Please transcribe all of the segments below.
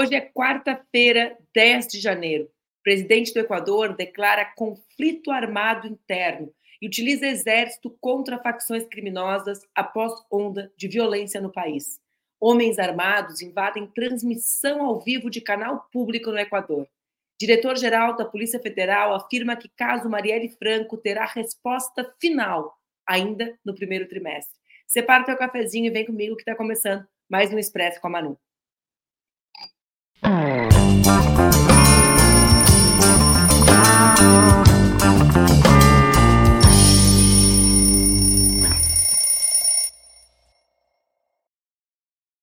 Hoje é quarta-feira, 10 de janeiro. O presidente do Equador declara conflito armado interno e utiliza exército contra facções criminosas após onda de violência no país. Homens armados invadem transmissão ao vivo de canal público no Equador. Diretor-geral da Polícia Federal afirma que caso Marielle Franco terá resposta final ainda no primeiro trimestre. Separa o teu cafezinho e vem comigo que está começando mais um Expresso com a Manu.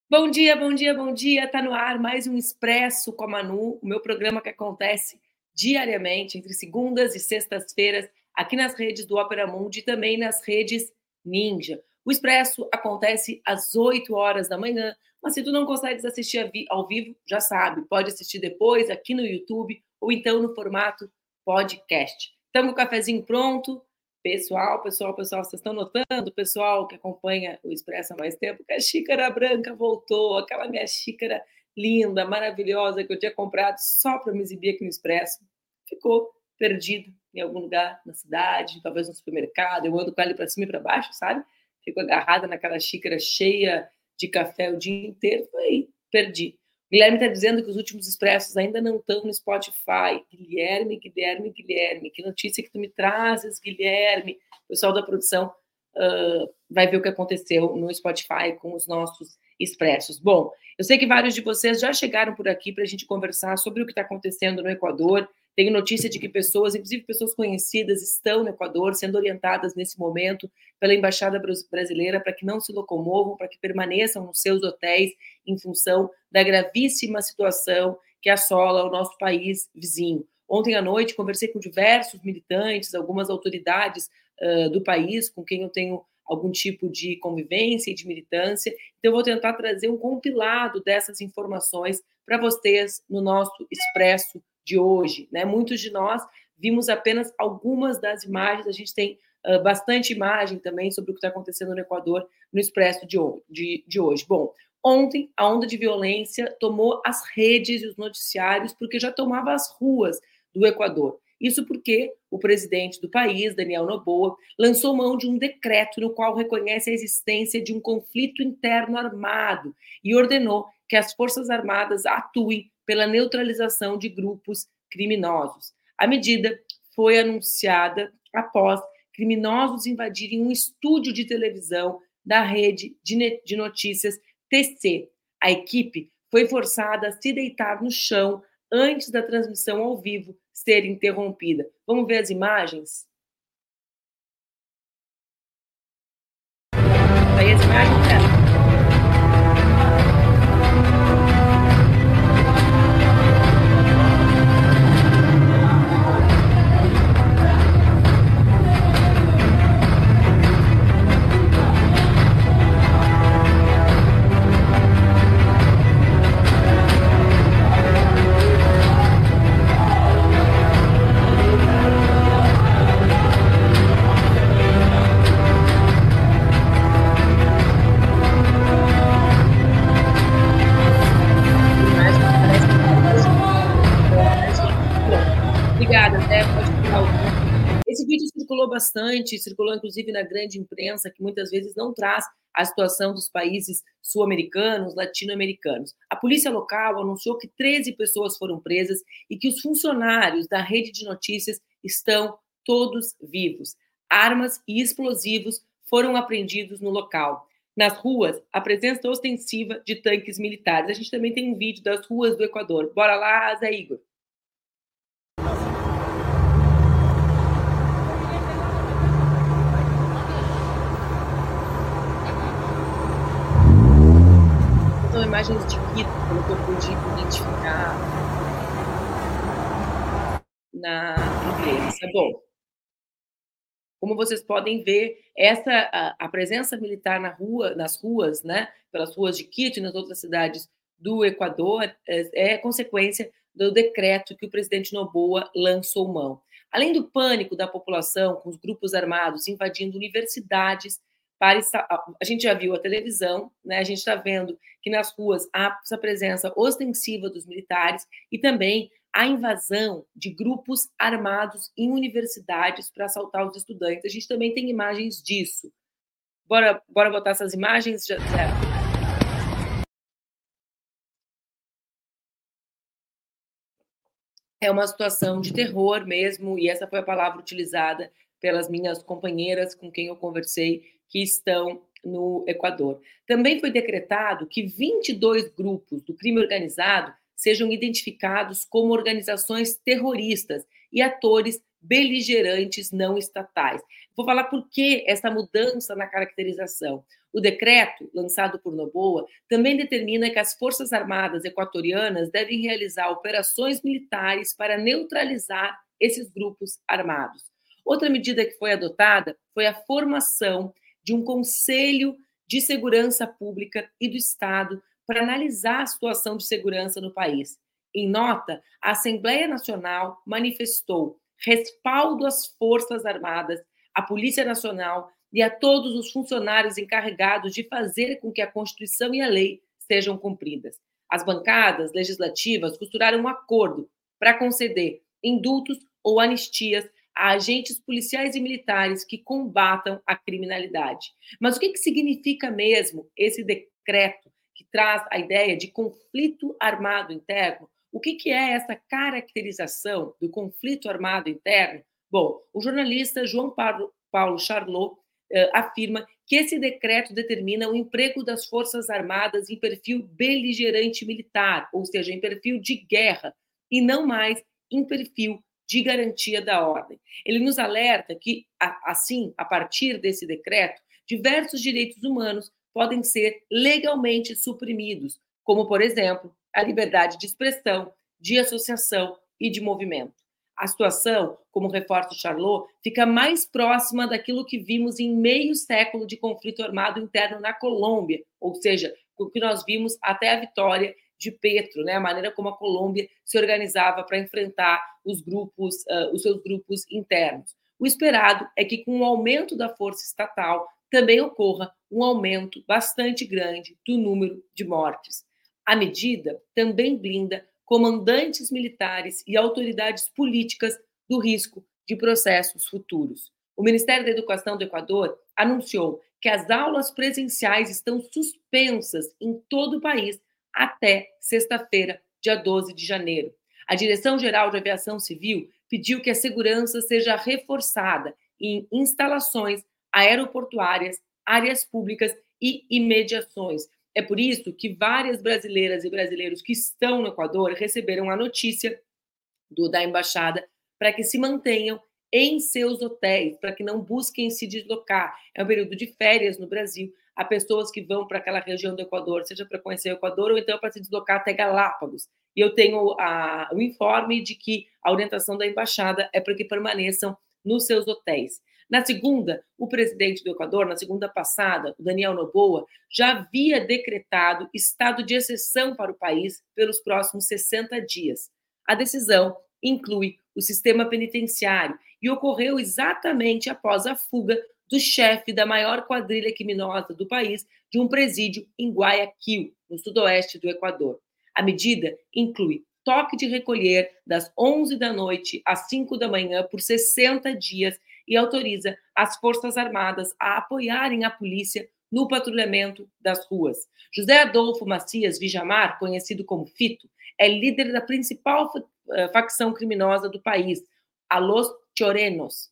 Bom dia, bom dia, bom dia. Tá no ar mais um Expresso com a Manu, o meu programa que acontece diariamente entre segundas e sextas-feiras aqui nas redes do Opera Mundi e também nas redes Ninja. O Expresso acontece às 8 horas da manhã, mas se tu não consegues assistir ao vivo, já sabe, pode assistir depois aqui no YouTube ou então no formato podcast. Estamos com o cafezinho pronto. Pessoal, pessoal, pessoal, vocês estão notando, pessoal que acompanha o Expresso há mais tempo, que a xícara branca voltou, aquela minha xícara linda, maravilhosa que eu tinha comprado só para me exibir aqui no Expresso, ficou perdida em algum lugar na cidade, talvez no supermercado, eu ando com ela para cima e para baixo, sabe? Fico agarrada naquela xícara cheia de café o dia inteiro, foi perdi. Guilherme está dizendo que os últimos expressos ainda não estão no Spotify. Guilherme, Guilherme, Guilherme, que notícia que tu me trazes, Guilherme. O pessoal da produção uh, vai ver o que aconteceu no Spotify com os nossos expressos. Bom, eu sei que vários de vocês já chegaram por aqui para a gente conversar sobre o que está acontecendo no Equador. Tenho notícia de que pessoas, inclusive pessoas conhecidas, estão no Equador sendo orientadas nesse momento pela Embaixada Brasileira para que não se locomovam, para que permaneçam nos seus hotéis em função da gravíssima situação que assola o nosso país vizinho. Ontem à noite conversei com diversos militantes, algumas autoridades uh, do país com quem eu tenho algum tipo de convivência e de militância. Então, eu vou tentar trazer um compilado dessas informações para vocês no nosso Expresso de hoje. Né? Muitos de nós vimos apenas algumas das imagens, a gente tem uh, bastante imagem também sobre o que está acontecendo no Equador no Expresso de, de, de hoje. Bom, ontem a onda de violência tomou as redes e os noticiários porque já tomava as ruas do Equador. Isso porque o presidente do país, Daniel Noboa, lançou mão de um decreto no qual reconhece a existência de um conflito interno armado e ordenou que as Forças Armadas atuem pela neutralização de grupos criminosos. A medida foi anunciada após criminosos invadirem um estúdio de televisão da rede de notícias TC. A equipe foi forçada a se deitar no chão antes da transmissão ao vivo ser interrompida. Vamos ver as imagens? Aí as imagens, bastante, circulou inclusive na grande imprensa, que muitas vezes não traz a situação dos países sul-americanos, latino-americanos. A polícia local anunciou que 13 pessoas foram presas e que os funcionários da rede de notícias estão todos vivos. Armas e explosivos foram apreendidos no local. Nas ruas, a presença ostensiva de tanques militares. A gente também tem um vídeo das ruas do Equador. Bora lá, Zé Igor. Imagens de Quito, pelo que eu pude identificar na imprensa. Bom, como vocês podem ver, essa a, a, presença militar na rua, nas ruas, né, pelas ruas de Quito e nas outras cidades do Equador, é, é consequência do decreto que o presidente Noboa lançou mão. Além do pânico da população com os grupos armados invadindo universidades, para a gente já viu a televisão, né? A gente está vendo que nas ruas há essa presença ostensiva dos militares e também a invasão de grupos armados em universidades para assaltar os estudantes. A gente também tem imagens disso. Bora, bora botar essas imagens, Zé? É uma situação de terror mesmo, e essa foi a palavra utilizada pelas minhas companheiras com quem eu conversei que estão no Equador. Também foi decretado que 22 grupos do crime organizado sejam identificados como organizações terroristas e atores beligerantes não estatais. Vou falar por que essa mudança na caracterização. O decreto, lançado por Noboa, também determina que as Forças Armadas equatorianas devem realizar operações militares para neutralizar esses grupos armados. Outra medida que foi adotada foi a formação de um Conselho de Segurança Pública e do Estado para analisar a situação de segurança no país. Em nota, a Assembleia Nacional manifestou respaldo às Forças Armadas, à Polícia Nacional e a todos os funcionários encarregados de fazer com que a Constituição e a lei sejam cumpridas. As bancadas legislativas costuraram um acordo para conceder indultos ou anistias a agentes policiais e militares que combatam a criminalidade. Mas o que, que significa mesmo esse decreto que traz a ideia de conflito armado interno? O que, que é essa caracterização do conflito armado interno? Bom, o jornalista João Paulo, Paulo Charlot eh, afirma que esse decreto determina o emprego das Forças Armadas em perfil beligerante militar, ou seja, em perfil de guerra, e não mais em perfil de garantia da ordem. Ele nos alerta que, assim, a partir desse decreto, diversos direitos humanos podem ser legalmente suprimidos, como, por exemplo, a liberdade de expressão, de associação e de movimento. A situação, como reforça Charlot, fica mais próxima daquilo que vimos em meio século de conflito armado interno na Colômbia, ou seja, o que nós vimos até a vitória de Petro, né? a maneira como a Colômbia se organizava para enfrentar os grupos, uh, os seus grupos internos. O esperado é que, com o aumento da força estatal, também ocorra um aumento bastante grande do número de mortes. A medida também blinda comandantes militares e autoridades políticas do risco de processos futuros. O Ministério da Educação do Equador anunciou que as aulas presenciais estão suspensas em todo o país até sexta-feira, dia 12 de janeiro. A Direção-Geral de Aviação Civil pediu que a segurança seja reforçada em instalações aeroportuárias, áreas públicas e imediações. É por isso que várias brasileiras e brasileiros que estão no Equador receberam a notícia do, da embaixada para que se mantenham em seus hotéis, para que não busquem se deslocar. É um período de férias no Brasil a pessoas que vão para aquela região do Equador, seja para conhecer o Equador ou então para se deslocar até Galápagos. E eu tenho a, o informe de que a orientação da embaixada é para que permaneçam nos seus hotéis. Na segunda, o presidente do Equador, na segunda passada, o Daniel Noboa, já havia decretado estado de exceção para o país pelos próximos 60 dias. A decisão inclui o sistema penitenciário e ocorreu exatamente após a fuga do chefe da maior quadrilha criminosa do país de um presídio em Guayaquil, no sudoeste do Equador. A medida inclui toque de recolher das 11 da noite às 5 da manhã por 60 dias e autoriza as Forças Armadas a apoiarem a polícia no patrulhamento das ruas. José Adolfo Macias Vijamar, conhecido como Fito, é líder da principal eh, facção criminosa do país, a Los Chorenos,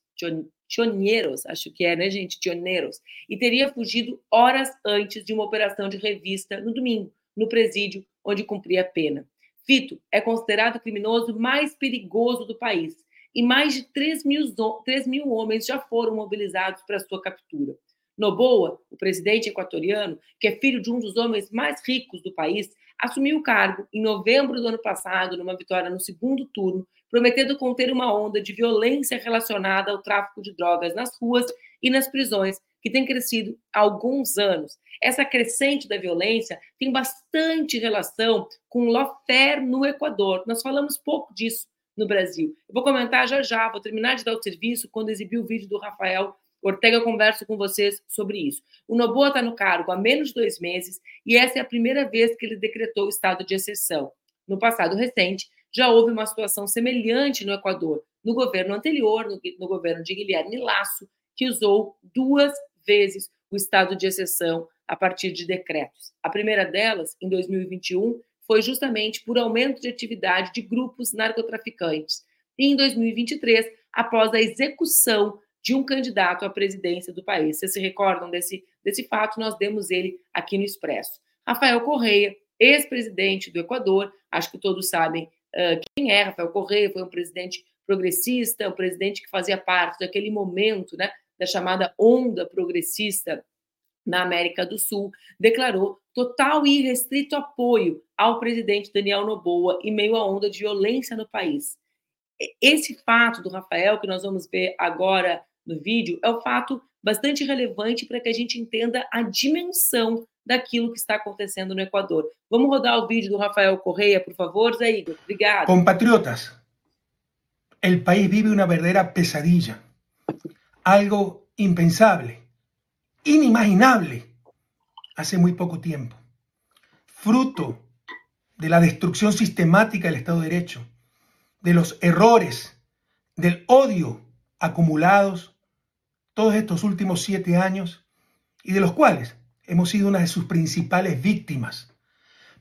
Tioneiros, acho que é, né, gente? Tioneiros. E teria fugido horas antes de uma operação de revista no domingo, no presídio onde cumpria a pena. Fito é considerado o criminoso mais perigoso do país e mais de 3 mil, 3 mil homens já foram mobilizados para sua captura. Noboa, o presidente equatoriano, que é filho de um dos homens mais ricos do país, assumiu o cargo em novembro do ano passado, numa vitória no segundo turno, prometendo conter uma onda de violência relacionada ao tráfico de drogas nas ruas e nas prisões, que tem crescido há alguns anos. Essa crescente da violência tem bastante relação com o lawfare no Equador. Nós falamos pouco disso no Brasil. Eu vou comentar já já, vou terminar de dar o serviço quando exibir o vídeo do Rafael Ortega, eu converso com vocês sobre isso. O Noboa está no cargo há menos de dois meses e essa é a primeira vez que ele decretou o estado de exceção. No passado recente, já houve uma situação semelhante no Equador, no governo anterior, no, no governo de Guilherme Lasso, que usou duas vezes o estado de exceção a partir de decretos. A primeira delas, em 2021, foi justamente por aumento de atividade de grupos narcotraficantes. E em 2023, após a execução de um candidato à presidência do país. Vocês se recordam desse, desse fato? Nós demos ele aqui no Expresso. Rafael Correia, ex-presidente do Equador, acho que todos sabem quem é Rafael Correia, foi um presidente progressista, um presidente que fazia parte daquele momento, né, da chamada onda progressista na América do Sul, declarou total e irrestrito apoio ao presidente Daniel Noboa em meio à onda de violência no país. Esse fato do Rafael, que nós vamos ver agora no vídeo, é um fato bastante relevante para que a gente entenda a dimensão daquilo que está acontecendo no Equador. Vamos rodar o vídeo do Rafael Correia, por favor, Zé Igor? Obrigado. Compatriotas, o país vive uma verdadeira pesadilla, algo impensável inimaginable hace muy poco tiempo, fruto de la destrucción sistemática del Estado de Derecho, de los errores, del odio acumulados todos estos últimos siete años y de los cuales hemos sido una de sus principales víctimas.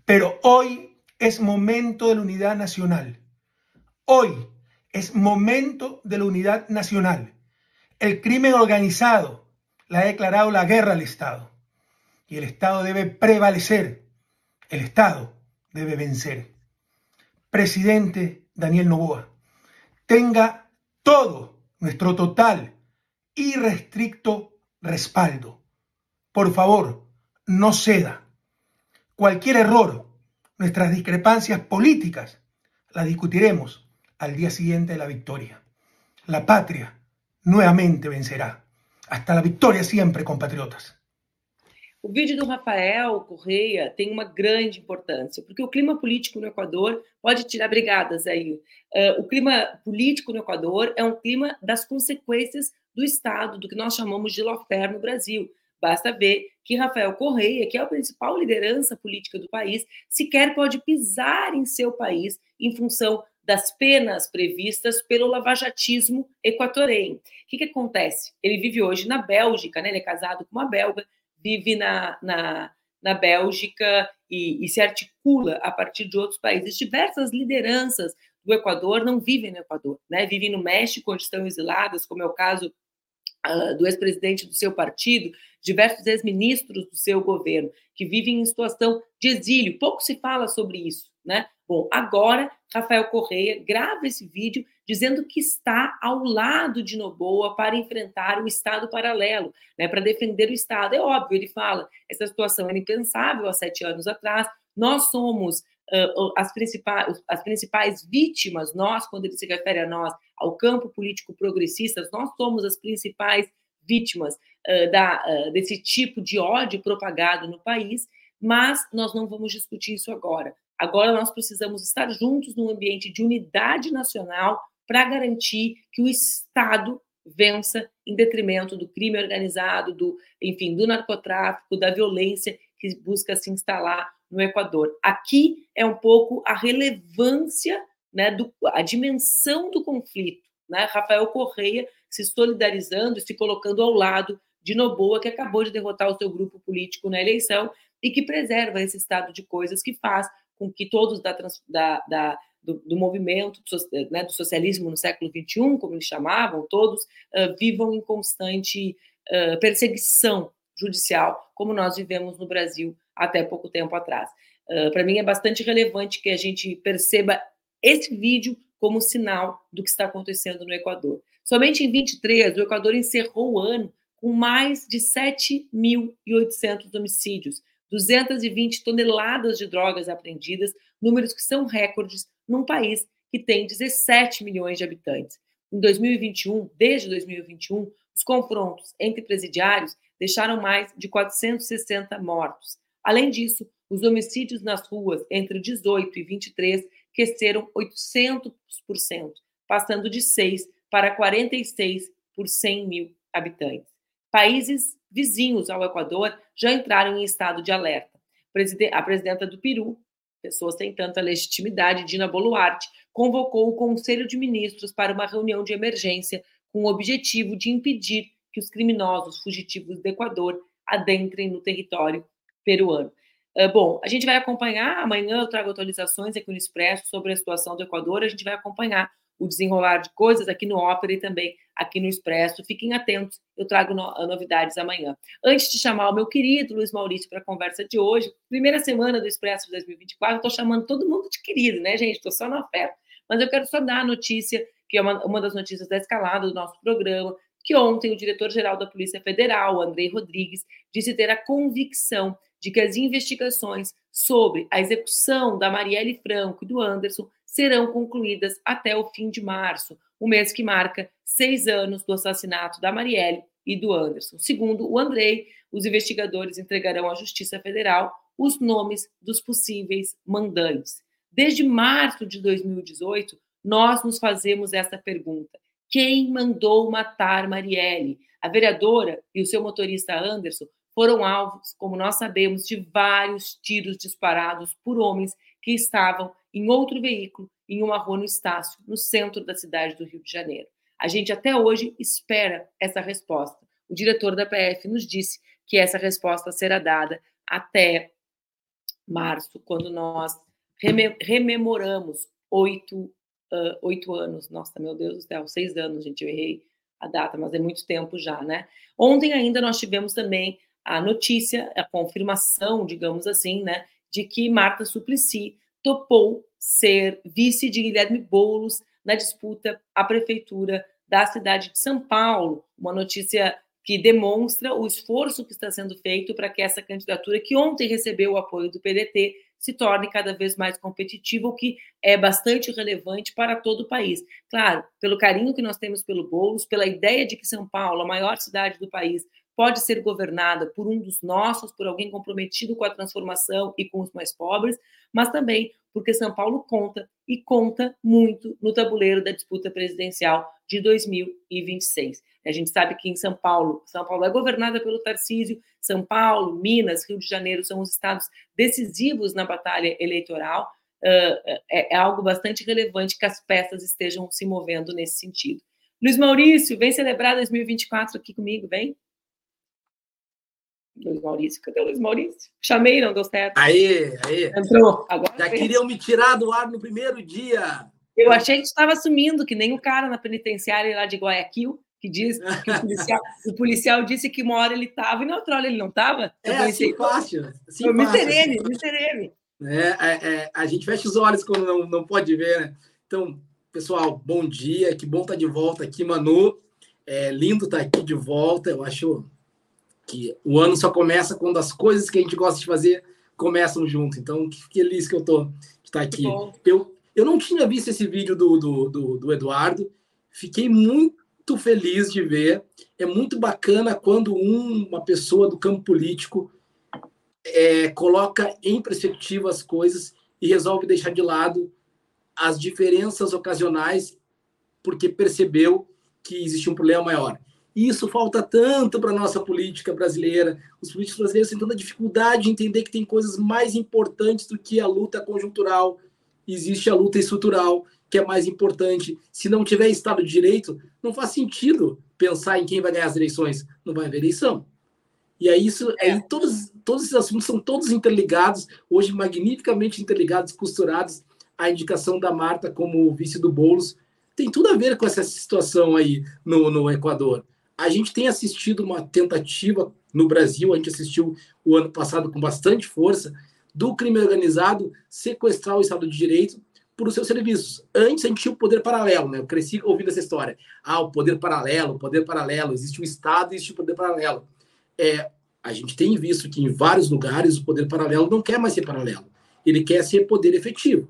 Pero hoy es momento de la unidad nacional. Hoy es momento de la unidad nacional. El crimen organizado le ha declarado la guerra al Estado. Y el Estado debe prevalecer. El Estado debe vencer. Presidente Daniel Novoa, tenga todo nuestro total y restricto respaldo. Por favor, no ceda. Cualquier error, nuestras discrepancias políticas, las discutiremos al día siguiente de la victoria. La patria nuevamente vencerá. Hasta la vitória sempre, compatriotas. O vídeo do Rafael Correia tem uma grande importância, porque o clima político no Equador pode tirar brigadas aí. Uh, o clima político no Equador é um clima das consequências do Estado, do que nós chamamos de lawfare no Brasil. Basta ver que Rafael Correia, que é a principal liderança política do país, sequer pode pisar em seu país em função das penas previstas pelo lavajatismo equatoriano. O que, que acontece? Ele vive hoje na Bélgica, né? ele é casado com uma belga, vive na, na, na Bélgica e, e se articula a partir de outros países. Diversas lideranças do Equador não vivem no Equador, né? vivem no México, onde estão exiladas, como é o caso uh, do ex-presidente do seu partido, diversos ex-ministros do seu governo, que vivem em situação de exílio. Pouco se fala sobre isso, né? Bom, agora Rafael Correia grava esse vídeo dizendo que está ao lado de Noboa para enfrentar o Estado paralelo, né, para defender o Estado. É óbvio, ele fala, essa situação era impensável há sete anos atrás, nós somos uh, as, principais, as principais vítimas, nós, quando ele se refere a nós, ao campo político progressista, nós somos as principais vítimas uh, da, uh, desse tipo de ódio propagado no país, mas nós não vamos discutir isso agora. Agora nós precisamos estar juntos num ambiente de unidade nacional para garantir que o Estado vença em detrimento do crime organizado, do, enfim, do narcotráfico, da violência que busca se instalar no Equador. Aqui é um pouco a relevância, né, do, a dimensão do conflito. Né? Rafael Correia se solidarizando se colocando ao lado de Noboa, que acabou de derrotar o seu grupo político na eleição e que preserva esse estado de coisas que faz com que todos da, da, da do, do, movimento né, do socialismo no século XXI, como eles chamavam, todos uh, vivam em constante uh, perseguição judicial, como nós vivemos no Brasil até pouco tempo atrás. Uh, Para mim é bastante relevante que a gente perceba esse vídeo como sinal do que está acontecendo no Equador. Somente em 23, o Equador encerrou o ano com mais de 7.800 homicídios, 220 toneladas de drogas apreendidas, números que são recordes num país que tem 17 milhões de habitantes. Em 2021, desde 2021, os confrontos entre presidiários deixaram mais de 460 mortos. Além disso, os homicídios nas ruas entre 18 e 23 cresceram 800%, passando de 6 para 46 por 100 mil habitantes. Países vizinhos ao Equador já entraram em estado de alerta. A presidenta do Peru, pessoa sem tanta legitimidade, Dina Boluarte, convocou o Conselho de Ministros para uma reunião de emergência com o objetivo de impedir que os criminosos fugitivos do Equador adentrem no território peruano. Uh, bom, a gente vai acompanhar, amanhã eu trago atualizações aqui no Expresso sobre a situação do Equador, a gente vai acompanhar o desenrolar de coisas aqui no Ópera e também aqui no Expresso. Fiquem atentos, eu trago no, novidades amanhã. Antes de chamar o meu querido Luiz Maurício para a conversa de hoje, primeira semana do Expresso de 2024, estou chamando todo mundo de querido, né, gente? Estou só na fé. Mas eu quero só dar a notícia, que é uma, uma das notícias da escalada do nosso programa, que ontem o diretor-geral da Polícia Federal, Andrei Rodrigues, disse ter a convicção de que as investigações sobre a execução da Marielle Franco e do Anderson serão concluídas até o fim de março, o mês que marca seis anos do assassinato da Marielle e do Anderson. Segundo o Andrei, os investigadores entregarão à Justiça Federal os nomes dos possíveis mandantes. Desde março de 2018, nós nos fazemos essa pergunta: quem mandou matar Marielle? A vereadora e o seu motorista Anderson foram alvos, como nós sabemos, de vários tiros disparados por homens que estavam em outro veículo em uma rua no Estácio, no centro da cidade do Rio de Janeiro. A gente até hoje espera essa resposta. O diretor da PF nos disse que essa resposta será dada até março, quando nós rememoramos oito, uh, oito anos. Nossa, meu Deus do céu, seis anos, gente, eu errei a data, mas é muito tempo já, né? Ontem ainda nós tivemos também a notícia, a confirmação, digamos assim, né, de que Marta Suplicy topou ser vice de Guilherme Boulos na disputa à prefeitura da cidade de São Paulo. Uma notícia que demonstra o esforço que está sendo feito para que essa candidatura, que ontem recebeu o apoio do PDT, se torne cada vez mais competitiva, o que é bastante relevante para todo o país. Claro, pelo carinho que nós temos pelo Boulos, pela ideia de que São Paulo, a maior cidade do país, pode ser governada por um dos nossos, por alguém comprometido com a transformação e com os mais pobres, mas também porque São Paulo conta e conta muito no tabuleiro da disputa presidencial de 2026. A gente sabe que em São Paulo, São Paulo é governada pelo Tarcísio, São Paulo, Minas, Rio de Janeiro são os estados decisivos na batalha eleitoral. Uh, é, é algo bastante relevante que as peças estejam se movendo nesse sentido. Luiz Maurício, vem celebrar 2024 aqui comigo, vem? Luiz Maurício, cadê o Luiz Maurício? Chamei, não deu certo. Aí, aí. Entrou. Agora Já queriam me tirar do ar no primeiro dia. Eu achei que estava sumindo, que nem o cara na penitenciária lá de Guayaquil, que diz que o policial, o policial disse que uma hora ele estava e na outra hora ele não estava. É assim fácil. Assim me serene, me serene. É, é, é, a gente fecha os olhos quando não, não pode ver, né? Então, pessoal, bom dia, que bom estar tá de volta aqui, Manu. É lindo estar tá aqui de volta, eu acho que o ano só começa quando as coisas que a gente gosta de fazer começam junto. Então, que feliz que eu tô de estar aqui. Eu, eu não tinha visto esse vídeo do, do, do, do Eduardo, fiquei muito feliz de ver. É muito bacana quando um, uma pessoa do campo político é, coloca em perspectiva as coisas e resolve deixar de lado as diferenças ocasionais porque percebeu que existia um problema maior. E isso falta tanto para a nossa política brasileira. Os políticos brasileiros têm tanta dificuldade de entender que tem coisas mais importantes do que a luta conjuntural. Existe a luta estrutural, que é mais importante. Se não tiver Estado de Direito, não faz sentido pensar em quem vai ganhar as eleições. Não vai haver eleição. E aí, isso, é. aí todos, todos esses assuntos são todos interligados, hoje magnificamente interligados, costurados. A indicação da Marta como vice do Boulos tem tudo a ver com essa situação aí no, no Equador. A gente tem assistido uma tentativa no Brasil, a gente assistiu o ano passado com bastante força, do crime organizado sequestrar o Estado de Direito por os seus serviços. Antes a gente tinha o poder paralelo, né? Eu cresci ouvindo essa história. Ah, o poder paralelo, o poder paralelo, existe o Estado e existe o poder paralelo. É, a gente tem visto que em vários lugares o poder paralelo não quer mais ser paralelo. Ele quer ser poder efetivo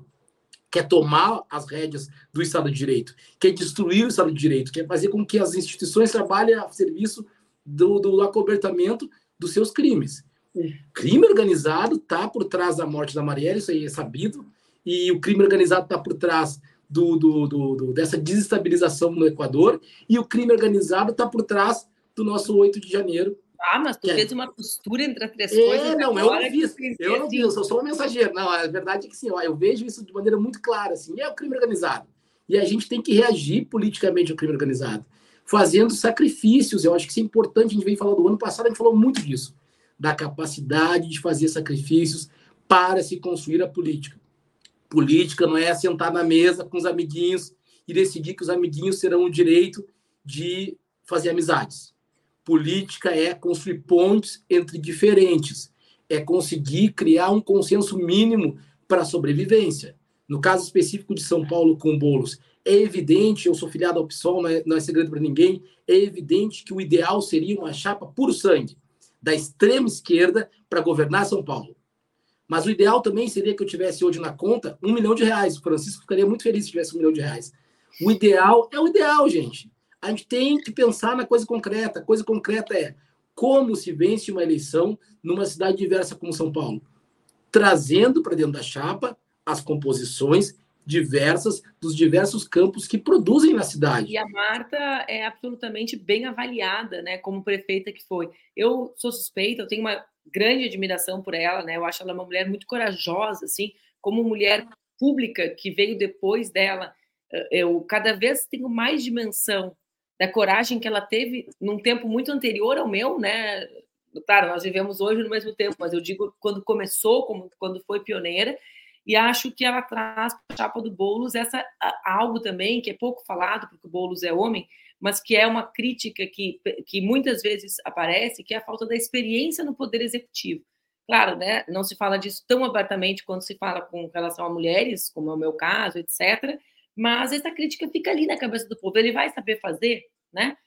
quer tomar as rédeas do Estado de Direito, quer destruir o Estado de Direito, quer fazer com que as instituições trabalhem a serviço do, do acobertamento dos seus crimes. O crime organizado está por trás da morte da Marielle, isso aí é sabido, e o crime organizado está por trás do, do, do, dessa desestabilização no Equador, e o crime organizado está por trás do nosso 8 de janeiro. Ah, mas tu é. fez uma costura entre as três é, coisas. Não, eu não fiz. Eu não fiz, eu sou só uma mensageira. Não, a verdade é que sim, ó, eu vejo isso de maneira muito clara. Assim, é o crime organizado. E a gente tem que reagir politicamente ao crime organizado, fazendo sacrifícios. Eu acho que isso é importante. A gente veio falar do ano passado, a gente falou muito disso, da capacidade de fazer sacrifícios para se construir a política. Política não é sentar na mesa com os amiguinhos e decidir que os amiguinhos terão o direito de fazer amizades. Política é construir pontes entre diferentes, é conseguir criar um consenso mínimo para a sobrevivência. No caso específico de São Paulo com bolos, é evidente, eu sou filiado ao PSOL, não é, não é segredo para ninguém, é evidente que o ideal seria uma chapa puro sangue, da extrema esquerda, para governar São Paulo. Mas o ideal também seria que eu tivesse hoje na conta um milhão de reais. O Francisco ficaria muito feliz se tivesse um milhão de reais. O ideal é o ideal, gente. A gente tem que pensar na coisa concreta. A coisa concreta é como se vence uma eleição numa cidade diversa como São Paulo, trazendo para dentro da chapa as composições diversas dos diversos campos que produzem na cidade. E a Marta é absolutamente bem avaliada, né, como prefeita que foi. Eu sou suspeita, eu tenho uma grande admiração por ela, né? Eu acho ela uma mulher muito corajosa, assim, como mulher pública que veio depois dela. Eh, eu cada vez tenho mais dimensão da coragem que ela teve num tempo muito anterior ao meu, né? Claro, nós vivemos hoje no mesmo tempo, mas eu digo quando começou, como quando foi pioneira, e acho que ela traz para a chapa do Boulos essa algo também que é pouco falado, porque o Boulos é homem, mas que é uma crítica que, que muitas vezes aparece, que é a falta da experiência no poder executivo. Claro, né, não se fala disso tão abertamente quando se fala com relação a mulheres, como é o meu caso, etc., mas essa crítica fica ali na cabeça do povo, ele vai saber fazer, né?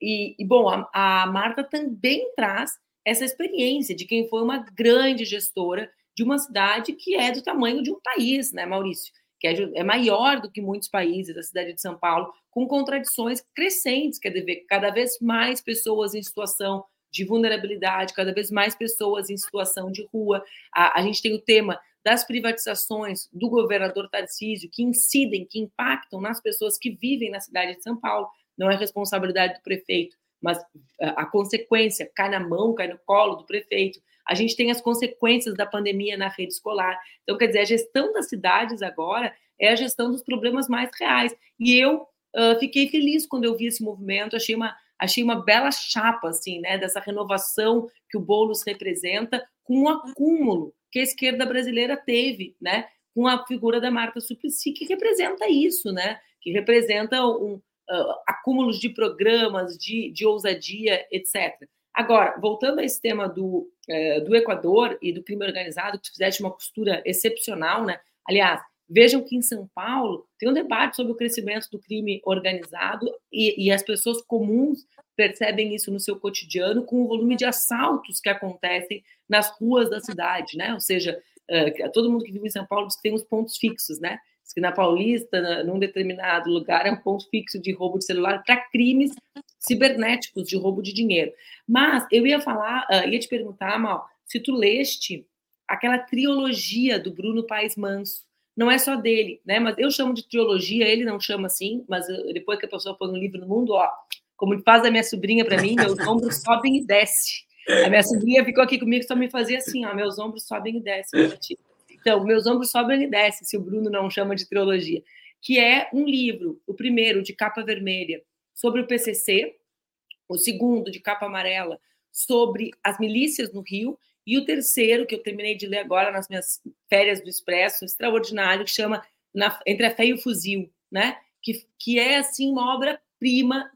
E, e bom, a, a Marta também traz essa experiência de quem foi uma grande gestora de uma cidade que é do tamanho de um país, né, Maurício? Que é, é maior do que muitos países, a cidade de São Paulo, com contradições crescentes, quer dizer, cada vez mais pessoas em situação de vulnerabilidade, cada vez mais pessoas em situação de rua. A, a gente tem o tema das privatizações do governador Tarcísio, que incidem, que impactam nas pessoas que vivem na cidade de São Paulo. Não é responsabilidade do prefeito, mas a, a consequência cai na mão, cai no colo do prefeito. A gente tem as consequências da pandemia na rede escolar. Então, quer dizer, a gestão das cidades agora é a gestão dos problemas mais reais. E eu uh, fiquei feliz quando eu vi esse movimento, achei uma, achei uma bela chapa, assim, né, dessa renovação que o Boulos representa, com um acúmulo que a esquerda brasileira teve, né, com a figura da Marta Suplicy, que representa isso, né, que representa um, uh, acúmulos de programas, de, de ousadia, etc. Agora, voltando a esse tema do, é, do Equador e do crime organizado, que fizeste uma costura excepcional, né? Aliás, vejam que em São Paulo tem um debate sobre o crescimento do crime organizado e, e as pessoas comuns percebem isso no seu cotidiano com o volume de assaltos que acontecem nas ruas da cidade, né? Ou seja, uh, todo mundo que vive em São Paulo diz que tem uns pontos fixos, né? Que na Paulista, num determinado lugar, é um ponto fixo de roubo de celular para crimes cibernéticos de roubo de dinheiro. Mas eu ia falar, uh, ia te perguntar, Mal, se tu leste aquela trilogia do Bruno Paes Manso. Não é só dele, né? Mas eu chamo de trilogia, ele não chama assim, mas depois que a pessoa põe um livro no mundo, ó, como faz a minha sobrinha para mim, meus ombros sobem e descem. A minha sobrinha ficou aqui comigo só me fazia assim, ó, meus ombros sobem e descem. Então, meus ombros sobem e descem, se o Bruno não chama de trilogia, que é um livro, o primeiro de capa vermelha, sobre o PCC, o segundo, de capa amarela, sobre as milícias no Rio, e o terceiro, que eu terminei de ler agora nas minhas férias do Expresso, extraordinário, que chama na, Entre a Fé e o Fuzil, né? que, que é assim uma obra-prima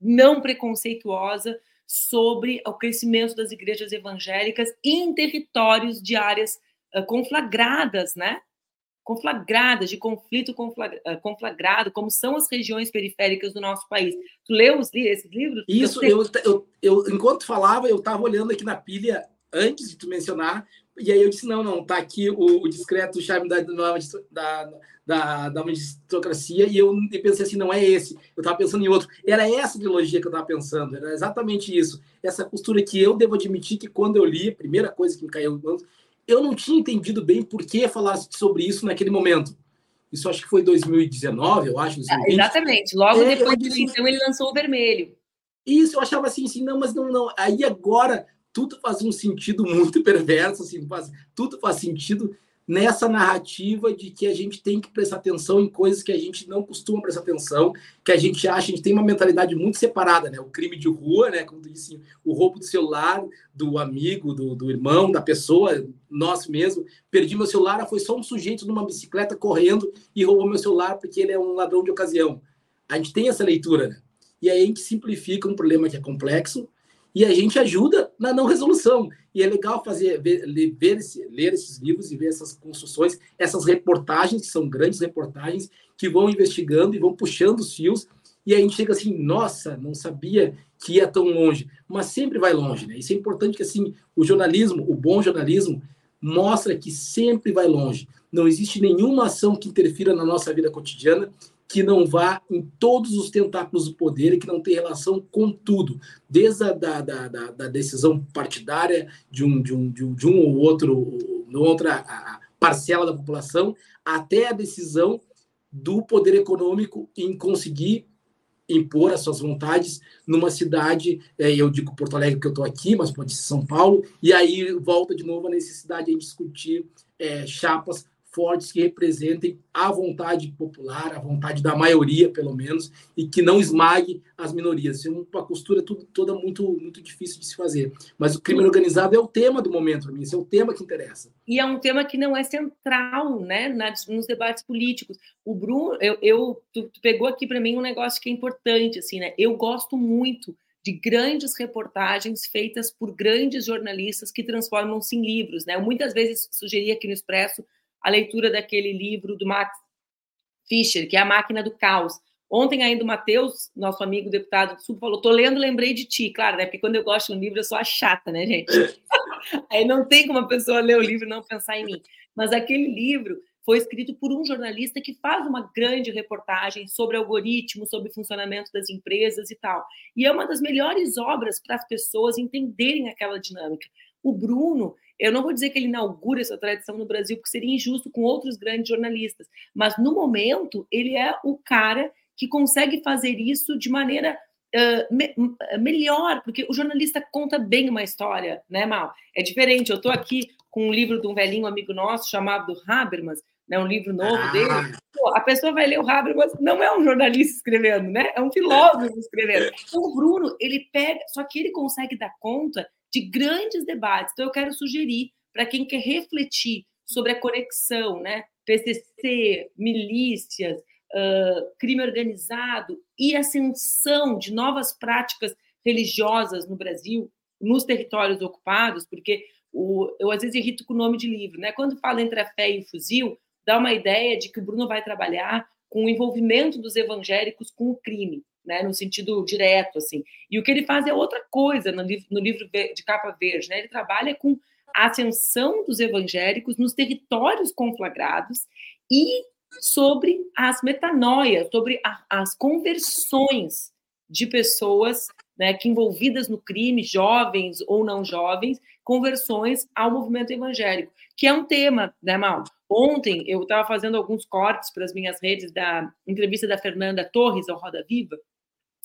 não preconceituosa sobre o crescimento das igrejas evangélicas em territórios de áreas conflagradas, né? conflagradas, de conflito eh, conflagrado, como são as regiões periféricas do nosso país. Tu leu os, esses livros? Isso, eu, eu, eu, enquanto falava, eu estava olhando aqui na pilha, antes de tu mencionar, e aí eu disse, não, não, tá aqui o, o discreto charme da, da, da, da magistocracia, e eu pensei assim, não é esse, eu estava pensando em outro. Era essa trilogia que eu estava pensando, era exatamente isso. Essa costura que eu devo admitir que quando eu li, a primeira coisa que me caiu eu não tinha entendido bem por que falar sobre isso naquele momento. Isso acho que foi 2019, eu acho. Ah, exatamente. Logo é, depois de então ele lançou o vermelho. Isso, eu achava assim, assim, não, mas não, não. Aí agora tudo faz um sentido muito perverso, assim, faz, tudo faz sentido nessa narrativa de que a gente tem que prestar atenção em coisas que a gente não costuma prestar atenção, que a gente acha, a gente tem uma mentalidade muito separada, né? O crime de rua, né? Como tu disse, o roubo do celular do amigo, do, do irmão, da pessoa, nós mesmo. Perdi meu celular, foi só um sujeito numa bicicleta correndo e roubou meu celular porque ele é um ladrão de ocasião. A gente tem essa leitura, né? E aí a gente simplifica um problema que é complexo e a gente ajuda na não resolução. E é legal fazer ver, ver esse, ler esses livros e ver essas construções, essas reportagens, que são grandes reportagens, que vão investigando e vão puxando os fios. E a gente chega assim, nossa, não sabia que ia tão longe. Mas sempre vai longe, né? Isso é importante que assim, o jornalismo, o bom jornalismo, mostra que sempre vai longe. Não existe nenhuma ação que interfira na nossa vida cotidiana que não vá em todos os tentáculos do poder e que não tem relação com tudo, desde a da, da, da, da decisão partidária de um, de um, de um, de um ou outro, outra parcela da população, até a decisão do poder econômico em conseguir impor as suas vontades numa cidade, é, eu digo Porto Alegre que eu estou aqui, mas pode ser São Paulo, e aí volta de novo a necessidade de discutir é, chapas fortes que representem a vontade popular, a vontade da maioria, pelo menos, e que não esmague as minorias. É uma costura tudo, toda muito, muito difícil de se fazer. Mas o crime organizado é o tema do momento para mim, esse é o tema que interessa. E é um tema que não é central né, nos debates políticos. O Bruno, eu, eu tu, tu pegou aqui para mim um negócio que é importante, assim, né? Eu gosto muito de grandes reportagens feitas por grandes jornalistas que transformam-se em livros, né? Eu muitas vezes sugeri aqui no Expresso a leitura daquele livro do Max Fischer, que é A Máquina do Caos. Ontem ainda o Matheus, nosso amigo deputado do Sul, falou, tô lendo, lembrei de ti, claro, né? Porque quando eu gosto de um livro, eu sou a chata, né, gente? Aí não tem como a pessoa ler o livro e não pensar em mim. Mas aquele livro foi escrito por um jornalista que faz uma grande reportagem sobre algoritmos, sobre funcionamento das empresas e tal. E é uma das melhores obras para as pessoas entenderem aquela dinâmica. O Bruno, eu não vou dizer que ele inaugura essa tradição no Brasil, porque seria injusto com outros grandes jornalistas, mas no momento ele é o cara que consegue fazer isso de maneira uh, me melhor, porque o jornalista conta bem uma história, né, Mal? É diferente. Eu estou aqui com um livro de um velhinho amigo nosso chamado Habermas, né, um livro novo ah. dele. Pô, a pessoa vai ler o Habermas, não é um jornalista escrevendo, né? É um filósofo escrevendo. Então, o Bruno, ele pega, só que ele consegue dar conta de grandes debates. Então, eu quero sugerir para quem quer refletir sobre a conexão, né? PCC, milícias, uh, crime organizado e ascensão de novas práticas religiosas no Brasil, nos territórios ocupados, porque o, eu às vezes irrito com o nome de livro, né? Quando fala entre a fé e o fuzil, dá uma ideia de que o Bruno vai trabalhar com o envolvimento dos evangélicos com o crime né, no sentido direto, assim. E o que ele faz é outra coisa no livro, no livro de capa verde, né? Ele trabalha com a ascensão dos evangélicos nos territórios conflagrados e sobre as metanoias, sobre a, as conversões de pessoas né, que envolvidas no crime, jovens ou não jovens, conversões ao movimento evangélico, que é um tema, né, Mal? Ontem eu estava fazendo alguns cortes para as minhas redes da entrevista da Fernanda Torres ao Roda Viva,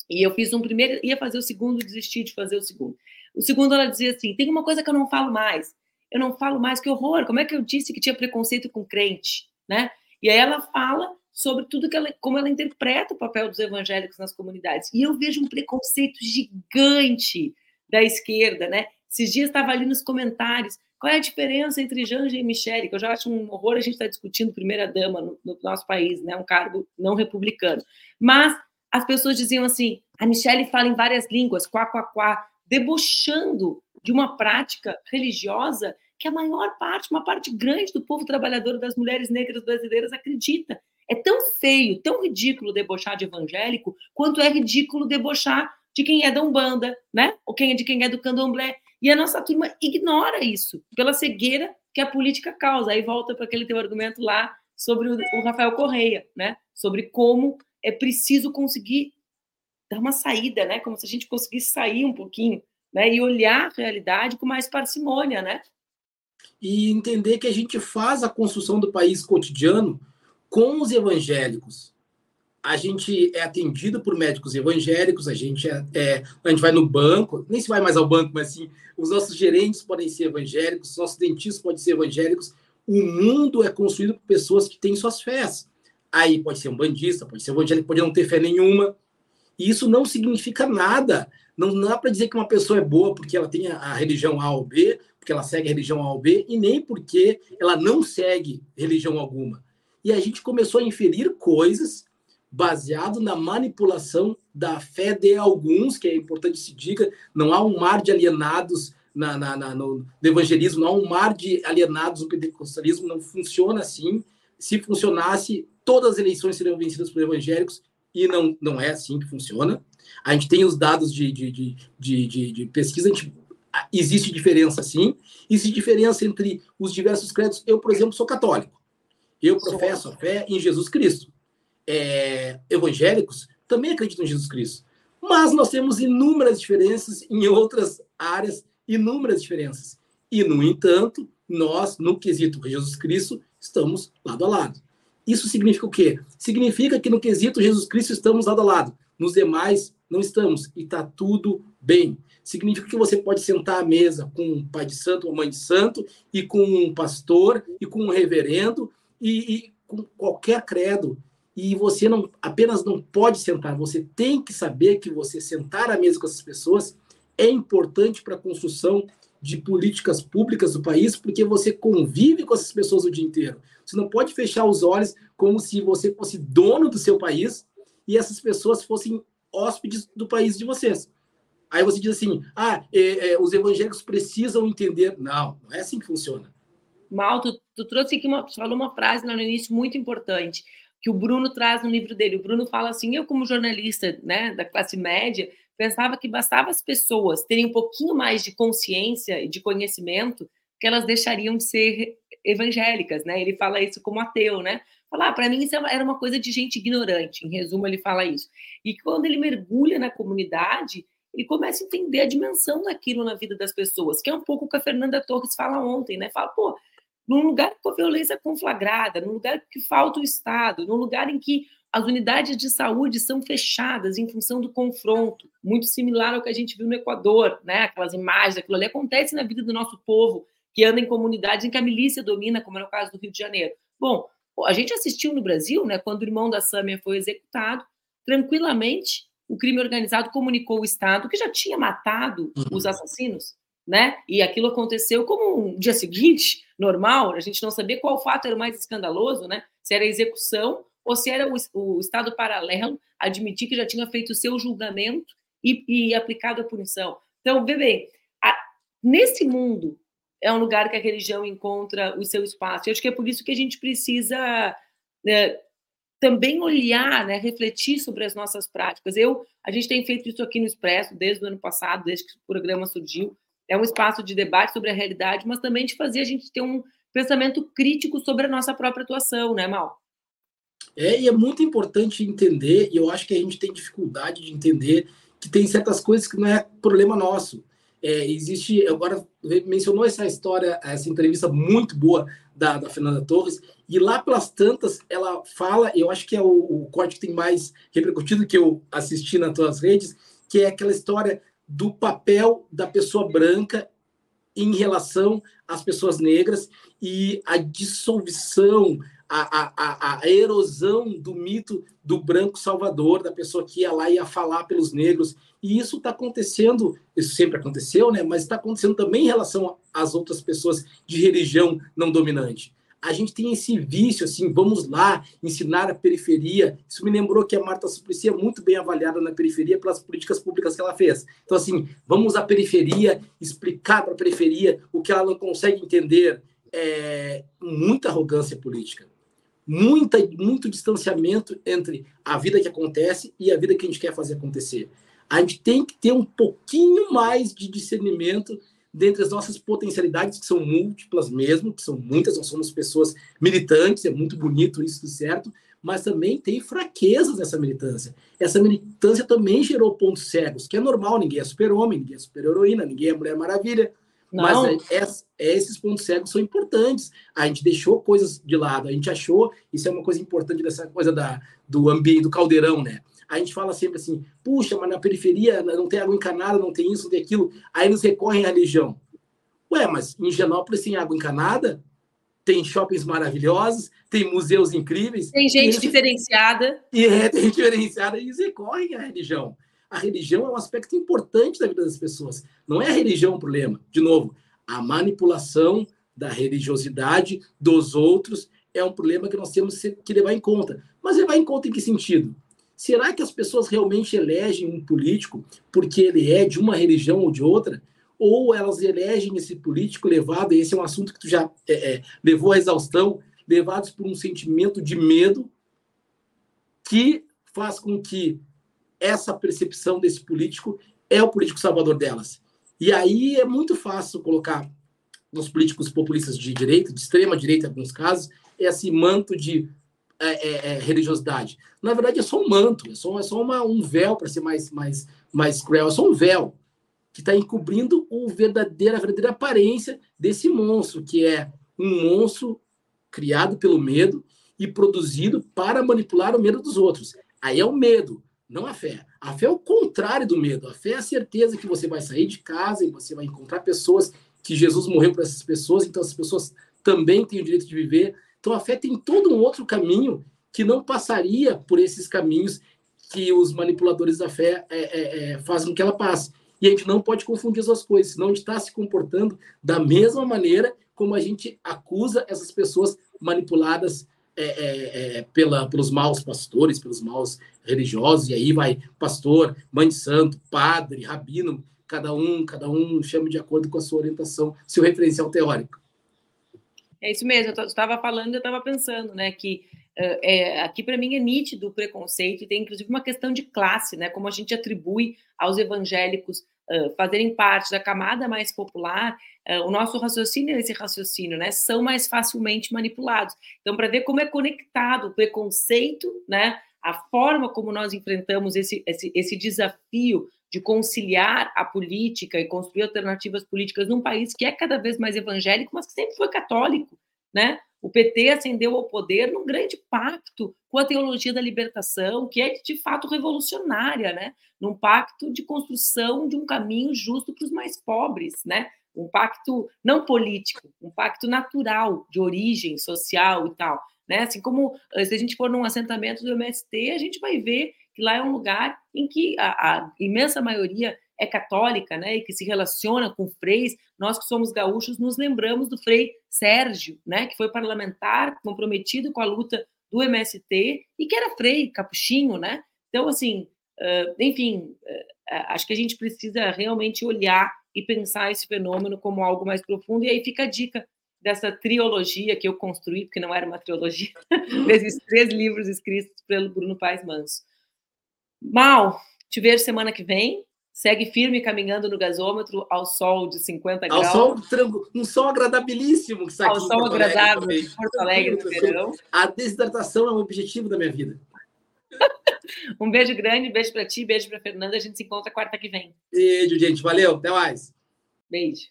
e eu fiz um primeiro, ia fazer o segundo, desisti de fazer o segundo. O segundo, ela dizia assim: tem uma coisa que eu não falo mais. Eu não falo mais, que horror. Como é que eu disse que tinha preconceito com crente? Né? E aí ela fala sobre tudo que ela, como ela interpreta o papel dos evangélicos nas comunidades. E eu vejo um preconceito gigante da esquerda, né? Esses dias estava ali nos comentários. Qual é a diferença entre Janja e Michele? Que eu já acho um horror a gente estar tá discutindo primeira-dama no, no, nosso país, né? Um cargo não republicano. Mas as pessoas diziam assim: a Michelle fala em várias línguas, quá, quá, quá, debochando de uma prática religiosa que a maior parte, uma parte grande do povo trabalhador das mulheres negras brasileiras acredita. É tão feio, tão ridículo debochar de evangélico, quanto é ridículo debochar de quem é da Umbanda, né? Ou quem é de quem é do Candomblé. E a nossa turma ignora isso, pela cegueira que a política causa. Aí volta para aquele teu argumento lá sobre o Rafael Correia, né? Sobre como é preciso conseguir dar uma saída, né? Como se a gente conseguisse sair um pouquinho, né? E olhar a realidade com mais parcimônia, né? E entender que a gente faz a construção do país cotidiano com os evangélicos. a gente é atendido por médicos evangélicos, a gente, é, é, a gente vai no banco, nem se vai mais ao banco, mas assim, os nossos gerentes podem ser evangélicos, os nossos dentistas podem ser evangélicos. O mundo é construído por pessoas que têm suas fés. Aí pode ser um bandista, pode ser evangélico, pode não ter fé nenhuma. E isso não significa nada. Não, não dá para dizer que uma pessoa é boa porque ela tem a, a religião A ou B, porque ela segue a religião A ou B, e nem porque ela não segue religião alguma. E a gente começou a inferir coisas baseado na manipulação da fé de alguns, que é importante se diga, não há um mar de alienados na, na, na, no evangelismo, não há um mar de alienados no pentecostalismo, não funciona assim. Se funcionasse, todas as eleições seriam vencidas por evangélicos, e não, não é assim que funciona. A gente tem os dados de, de, de, de, de pesquisa, gente, existe diferença sim, existe diferença entre os diversos credos. Eu, por exemplo, sou católico. Eu professo a fé em Jesus Cristo é, evangélicos também acreditam em Jesus Cristo. Mas nós temos inúmeras diferenças em outras áreas, inúmeras diferenças. E, no entanto, nós, no quesito Jesus Cristo, estamos lado a lado. Isso significa o quê? Significa que no quesito Jesus Cristo estamos lado a lado. Nos demais, não estamos. E está tudo bem. Significa que você pode sentar à mesa com um pai de santo, uma mãe de santo, e com um pastor, e com um reverendo, e, e com qualquer credo e você não apenas não pode sentar, você tem que saber que você sentar à mesa com essas pessoas é importante para a construção de políticas públicas do país, porque você convive com essas pessoas o dia inteiro. Você não pode fechar os olhos como se você fosse dono do seu país e essas pessoas fossem hóspedes do país de vocês. Aí você diz assim: ah, é, é, os evangélicos precisam entender. Não, não é assim que funciona. Mal, tu, tu trouxe aqui uma, falou uma frase lá no início muito importante que o Bruno traz no livro dele. O Bruno fala assim: eu, como jornalista né, da classe média, pensava que bastava as pessoas terem um pouquinho mais de consciência e de conhecimento que elas deixariam de ser evangélicas, né? Ele fala isso como ateu, né? Falar, ah, para mim isso é era uma coisa de gente ignorante. Em resumo, ele fala isso. E quando ele mergulha na comunidade, ele começa a entender a dimensão daquilo na vida das pessoas, que é um pouco o que a Fernanda Torres fala ontem, né? Fala, pô, num lugar com a violência conflagrada, num lugar que falta o Estado, num lugar em que as unidades de saúde são fechadas em função do confronto, muito similar ao que a gente viu no Equador, né? Aquelas imagens, aquilo ali acontece na vida do nosso povo, que anda em comunidades em que a milícia domina, como é o caso do Rio de Janeiro. Bom, a gente assistiu no Brasil, né, quando o irmão da Sâmia foi executado, tranquilamente o crime organizado comunicou ao Estado que já tinha matado os uhum. assassinos, né? E aquilo aconteceu como um dia seguinte, normal, a gente não sabia qual fato era o mais escandaloso, né? Se era a execução ou se era o, o Estado paralelo admitir que já tinha feito o seu julgamento e, e aplicado a punição. Então, vê bem, a, nesse mundo é um lugar que a religião encontra o seu espaço. Eu acho que é por isso que a gente precisa né, também olhar, né, refletir sobre as nossas práticas. Eu, a gente tem feito isso aqui no Expresso desde o ano passado, desde que o programa surgiu é um espaço de debate sobre a realidade, mas também de fazer a gente ter um pensamento crítico sobre a nossa própria atuação, né, Mal? É, e é muito importante entender, e eu acho que a gente tem dificuldade de entender que tem certas coisas que não é problema nosso. É, existe, agora mencionou essa história, essa entrevista muito boa da, da, Fernanda Torres, e lá pelas tantas ela fala, eu acho que é o, o corte que tem mais repercutido que eu assisti nas tuas redes, que é aquela história do papel da pessoa branca em relação às pessoas negras e a dissolução, a, a, a, erosão do mito do branco salvador, da pessoa que ia lá e ia falar pelos negros. E isso está acontecendo, isso sempre aconteceu, né? mas está acontecendo também em relação às outras pessoas de religião não dominante a gente tem esse vício, assim, vamos lá ensinar a periferia. Isso me lembrou que a Marta Suplicy é muito bem avaliada na periferia pelas políticas públicas que ela fez. Então, assim, vamos à periferia, explicar para a periferia o que ela não consegue entender. É muita arrogância política. Muita, muito distanciamento entre a vida que acontece e a vida que a gente quer fazer acontecer. A gente tem que ter um pouquinho mais de discernimento dentre as nossas potencialidades, que são múltiplas mesmo, que são muitas, nós somos pessoas militantes, é muito bonito isso, certo? Mas também tem fraquezas nessa militância. Essa militância também gerou pontos cegos, que é normal, ninguém é super-homem, ninguém é super-heroína, ninguém é Mulher Maravilha, Não. Mas é, é, esses pontos cegos são importantes. A gente deixou coisas de lado, a gente achou, isso é uma coisa importante dessa coisa da, do ambiente, do caldeirão, né? A gente fala sempre assim, puxa, mas na periferia não tem água encanada, não tem isso, não tem aquilo. Aí eles recorrem à religião. Ué, mas em Genópolis tem água encanada? Tem shoppings maravilhosos, tem museus incríveis. Tem gente diferenciada. E é, tem diferenciada, e eles recorrem à religião. A religião é um aspecto importante da vida das pessoas. Não é a religião o problema. De novo, a manipulação da religiosidade dos outros é um problema que nós temos que levar em conta. Mas levar em conta em que sentido? Será que as pessoas realmente elegem um político porque ele é de uma religião ou de outra? Ou elas elegem esse político levado, esse é um assunto que tu já é, é, levou à exaustão, levados por um sentimento de medo que faz com que essa percepção desse político é o político salvador delas. E aí é muito fácil colocar nos políticos populistas de direita, de extrema direita em alguns casos, esse manto de é, é, é, religiosidade. Na verdade, é só um manto, é só, é só uma, um véu, para ser mais, mais, mais cruel, é só um véu que está encobrindo o a verdadeira aparência desse monstro, que é um monstro criado pelo medo e produzido para manipular o medo dos outros. Aí é o medo, não a fé. A fé é o contrário do medo. A fé é a certeza que você vai sair de casa e você vai encontrar pessoas que Jesus morreu para essas pessoas, então as pessoas também têm o direito de viver então a fé tem todo um outro caminho que não passaria por esses caminhos que os manipuladores da fé é, é, é, fazem que ela passe. E a gente não pode confundir as duas coisas, senão a gente está se comportando da mesma maneira como a gente acusa essas pessoas manipuladas é, é, é, pela, pelos maus pastores, pelos maus religiosos, e aí vai pastor, mãe de santo, padre, rabino, cada um, cada um chama de acordo com a sua orientação, seu referencial teórico. É isso mesmo, eu estava falando, eu estava pensando, né, que é, aqui para mim é nítido o preconceito e tem inclusive uma questão de classe, né, como a gente atribui aos evangélicos fazerem parte da camada mais popular, uh, o nosso raciocínio é esse raciocínio, né, são mais facilmente manipulados. Então, para ver como é conectado o preconceito, né, a forma como nós enfrentamos esse, esse, esse desafio de conciliar a política e construir alternativas políticas num país que é cada vez mais evangélico, mas que sempre foi católico, né? O PT ascendeu ao poder num grande pacto com a teologia da libertação, que é de fato revolucionária, né? Num pacto de construção de um caminho justo para os mais pobres, né? Um pacto não político, um pacto natural de origem social e tal, né? Assim como eh, se a gente for num assentamento do MST, a gente vai ver que lá é um lugar em que a, a imensa maioria é católica, né, e que se relaciona com freis. Nós que somos gaúchos nos lembramos do frei Sérgio, né, que foi parlamentar, comprometido com a luta do MST e que era frei, capuchinho, né? Então, assim, uh, enfim, uh, acho que a gente precisa realmente olhar e pensar esse fenômeno como algo mais profundo. E aí fica a dica dessa trilogia que eu construí, porque não era uma trilogia, desses três livros escritos pelo Bruno Paes Manso. Mal, te vejo semana que vem. Segue firme caminhando no gasômetro ao sol de 50 graus. Ao sol, um sol agradabilíssimo que está Ao sol agradável em Porto Alegre no verão. A desidratação é um objetivo da minha vida. um beijo grande, beijo para ti, beijo para Fernanda. A gente se encontra quarta que vem. Beijo, gente. Valeu. Até mais. Beijo.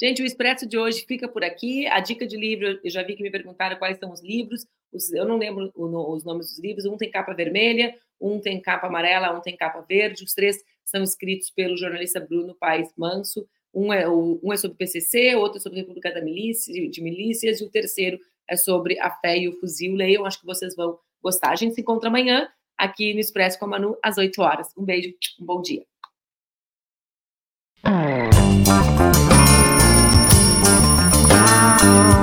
Gente, o Expresso de hoje fica por aqui. A dica de livro, eu já vi que me perguntaram quais são os livros. eu não lembro os nomes dos livros. Um tem capa vermelha, um tem capa amarela, um tem capa verde. Os três são escritos pelo jornalista Bruno Paes Manso. Um é, um é sobre PCC, outro é sobre República da Milícia, de Milícias, e o terceiro é sobre a fé e o fuzil. Leiam, acho que vocês vão gostar. A gente se encontra amanhã aqui no Expresso com a Manu, às 8 horas. Um beijo, um bom dia. Música